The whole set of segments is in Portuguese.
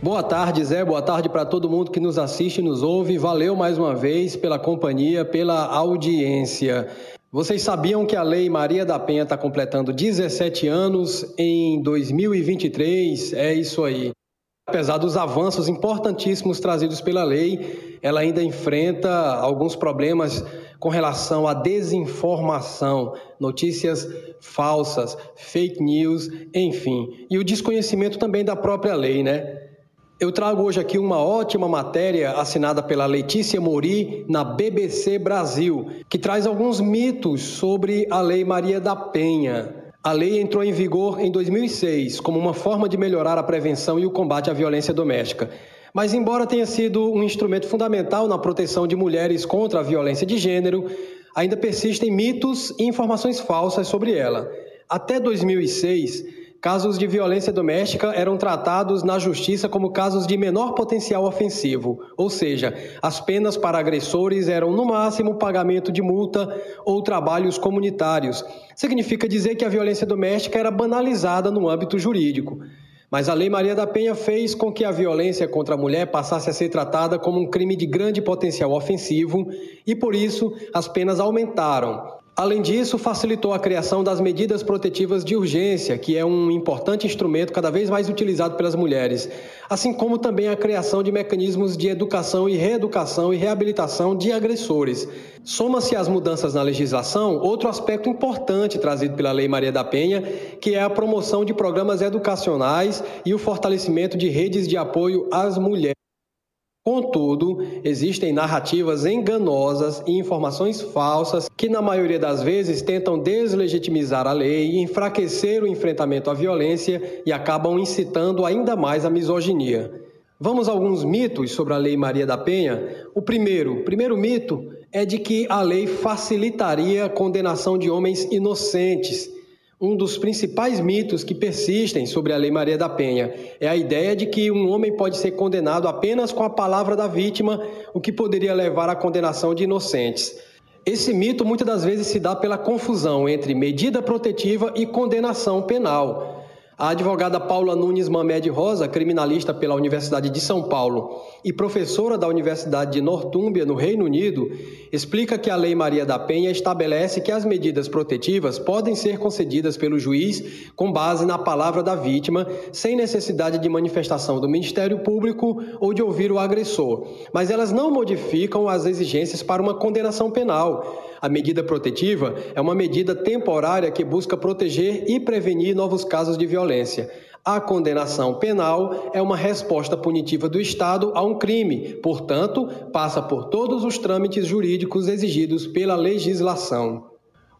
Boa tarde, Zé. Boa tarde para todo mundo que nos assiste e nos ouve. Valeu mais uma vez pela companhia, pela audiência. Vocês sabiam que a Lei Maria da Penha está completando 17 anos em 2023? É isso aí. Apesar dos avanços importantíssimos trazidos pela lei, ela ainda enfrenta alguns problemas com relação à desinformação, notícias falsas, fake news, enfim, e o desconhecimento também da própria lei, né? Eu trago hoje aqui uma ótima matéria assinada pela Letícia Mori na BBC Brasil, que traz alguns mitos sobre a Lei Maria da Penha. A lei entrou em vigor em 2006 como uma forma de melhorar a prevenção e o combate à violência doméstica. Mas, embora tenha sido um instrumento fundamental na proteção de mulheres contra a violência de gênero, ainda persistem mitos e informações falsas sobre ela. Até 2006, casos de violência doméstica eram tratados na justiça como casos de menor potencial ofensivo, ou seja, as penas para agressores eram no máximo pagamento de multa ou trabalhos comunitários. Significa dizer que a violência doméstica era banalizada no âmbito jurídico. Mas a Lei Maria da Penha fez com que a violência contra a mulher passasse a ser tratada como um crime de grande potencial ofensivo e, por isso, as penas aumentaram. Além disso, facilitou a criação das medidas protetivas de urgência, que é um importante instrumento cada vez mais utilizado pelas mulheres, assim como também a criação de mecanismos de educação e reeducação e reabilitação de agressores. Soma-se às mudanças na legislação outro aspecto importante trazido pela Lei Maria da Penha, que é a promoção de programas educacionais e o fortalecimento de redes de apoio às mulheres. Contudo, existem narrativas enganosas e informações falsas que, na maioria das vezes, tentam deslegitimizar a lei, enfraquecer o enfrentamento à violência e acabam incitando ainda mais a misoginia. Vamos a alguns mitos sobre a Lei Maria da Penha. O primeiro, primeiro mito é de que a lei facilitaria a condenação de homens inocentes um dos principais mitos que persistem sobre a Lei Maria da Penha é a ideia de que um homem pode ser condenado apenas com a palavra da vítima, o que poderia levar à condenação de inocentes. Esse mito muitas das vezes se dá pela confusão entre medida protetiva e condenação penal. A advogada Paula Nunes Mamed Rosa, criminalista pela Universidade de São Paulo e professora da Universidade de Nortúmbia, no Reino Unido, explica que a Lei Maria da Penha estabelece que as medidas protetivas podem ser concedidas pelo juiz com base na palavra da vítima, sem necessidade de manifestação do Ministério Público ou de ouvir o agressor, mas elas não modificam as exigências para uma condenação penal. A medida protetiva é uma medida temporária que busca proteger e prevenir novos casos de violência. A condenação penal é uma resposta punitiva do Estado a um crime, portanto, passa por todos os trâmites jurídicos exigidos pela legislação.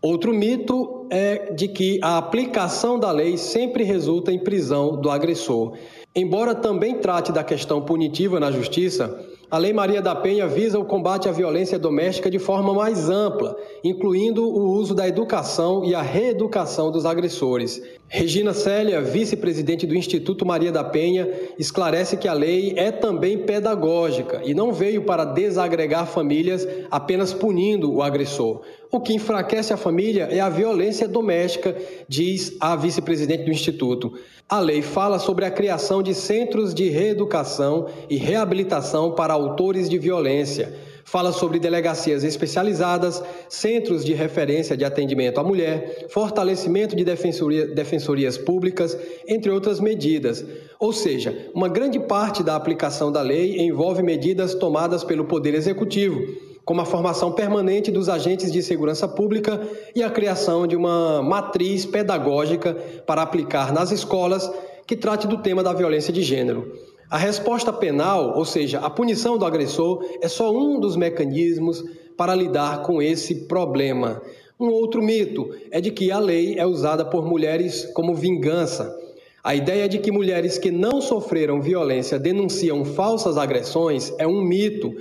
Outro mito é de que a aplicação da lei sempre resulta em prisão do agressor. Embora também trate da questão punitiva na justiça, a Lei Maria da Penha visa o combate à violência doméstica de forma mais ampla, incluindo o uso da educação e a reeducação dos agressores. Regina Célia, vice-presidente do Instituto Maria da Penha, esclarece que a lei é também pedagógica e não veio para desagregar famílias apenas punindo o agressor. O que enfraquece a família é a violência doméstica, diz a vice-presidente do Instituto. A lei fala sobre a criação de centros de reeducação e reabilitação para autores de violência. Fala sobre delegacias especializadas, centros de referência de atendimento à mulher, fortalecimento de defensoria, defensorias públicas, entre outras medidas. Ou seja, uma grande parte da aplicação da lei envolve medidas tomadas pelo Poder Executivo como a formação permanente dos agentes de segurança pública e a criação de uma matriz pedagógica para aplicar nas escolas que trate do tema da violência de gênero. A resposta penal, ou seja, a punição do agressor, é só um dos mecanismos para lidar com esse problema. Um outro mito é de que a lei é usada por mulheres como vingança. A ideia de que mulheres que não sofreram violência denunciam falsas agressões é um mito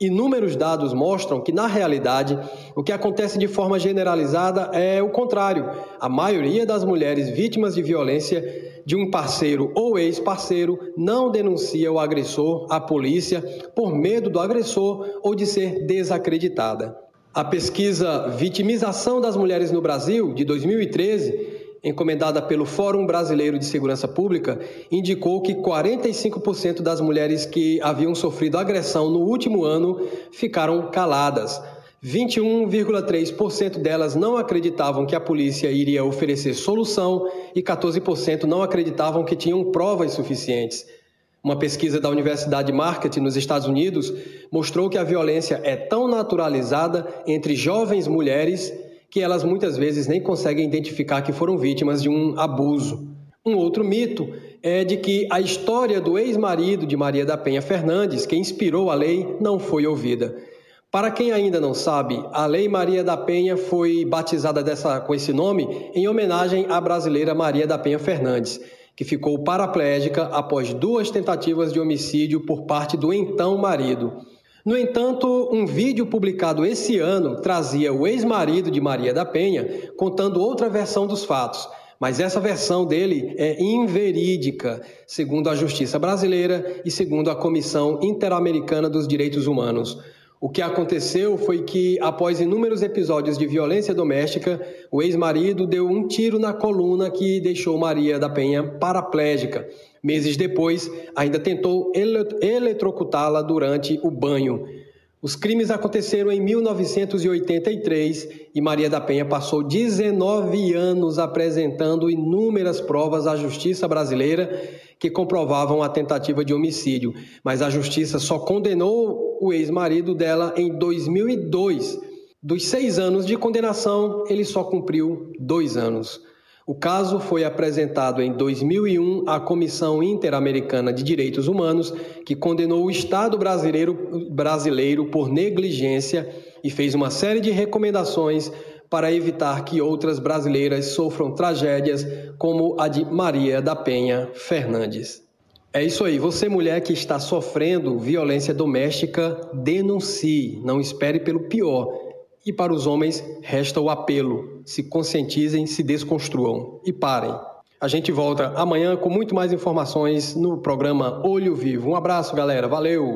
Inúmeros dados mostram que, na realidade, o que acontece de forma generalizada é o contrário. A maioria das mulheres vítimas de violência de um parceiro ou ex-parceiro não denuncia o agressor à polícia por medo do agressor ou de ser desacreditada. A pesquisa Vitimização das Mulheres no Brasil, de 2013, encomendada pelo Fórum Brasileiro de Segurança Pública, indicou que 45% das mulheres que haviam sofrido agressão no último ano ficaram caladas. 21,3% delas não acreditavam que a polícia iria oferecer solução e 14% não acreditavam que tinham provas suficientes. Uma pesquisa da Universidade Market nos Estados Unidos mostrou que a violência é tão naturalizada entre jovens mulheres que elas muitas vezes nem conseguem identificar que foram vítimas de um abuso. Um outro mito é de que a história do ex-marido de Maria da Penha Fernandes, que inspirou a lei, não foi ouvida. Para quem ainda não sabe, a Lei Maria da Penha foi batizada dessa, com esse nome em homenagem à brasileira Maria da Penha Fernandes, que ficou paraplégica após duas tentativas de homicídio por parte do então marido. No entanto, um vídeo publicado esse ano trazia o ex-marido de Maria da Penha contando outra versão dos fatos. Mas essa versão dele é inverídica, segundo a justiça brasileira e segundo a Comissão Interamericana dos Direitos Humanos. O que aconteceu foi que, após inúmeros episódios de violência doméstica, o ex-marido deu um tiro na coluna que deixou Maria da Penha paraplégica. Meses depois, ainda tentou eletrocutá-la durante o banho. Os crimes aconteceram em 1983 e Maria da Penha passou 19 anos apresentando inúmeras provas à justiça brasileira que comprovavam a tentativa de homicídio, mas a justiça só condenou o ex-marido dela em 2002. Dos seis anos de condenação, ele só cumpriu dois anos. O caso foi apresentado em 2001 à Comissão Interamericana de Direitos Humanos, que condenou o Estado brasileiro, brasileiro por negligência e fez uma série de recomendações para evitar que outras brasileiras sofram tragédias como a de Maria da Penha Fernandes. É isso aí, você mulher que está sofrendo violência doméstica, denuncie, não espere pelo pior. E para os homens, resta o apelo: se conscientizem, se desconstruam e parem. A gente volta amanhã com muito mais informações no programa Olho Vivo. Um abraço, galera. Valeu!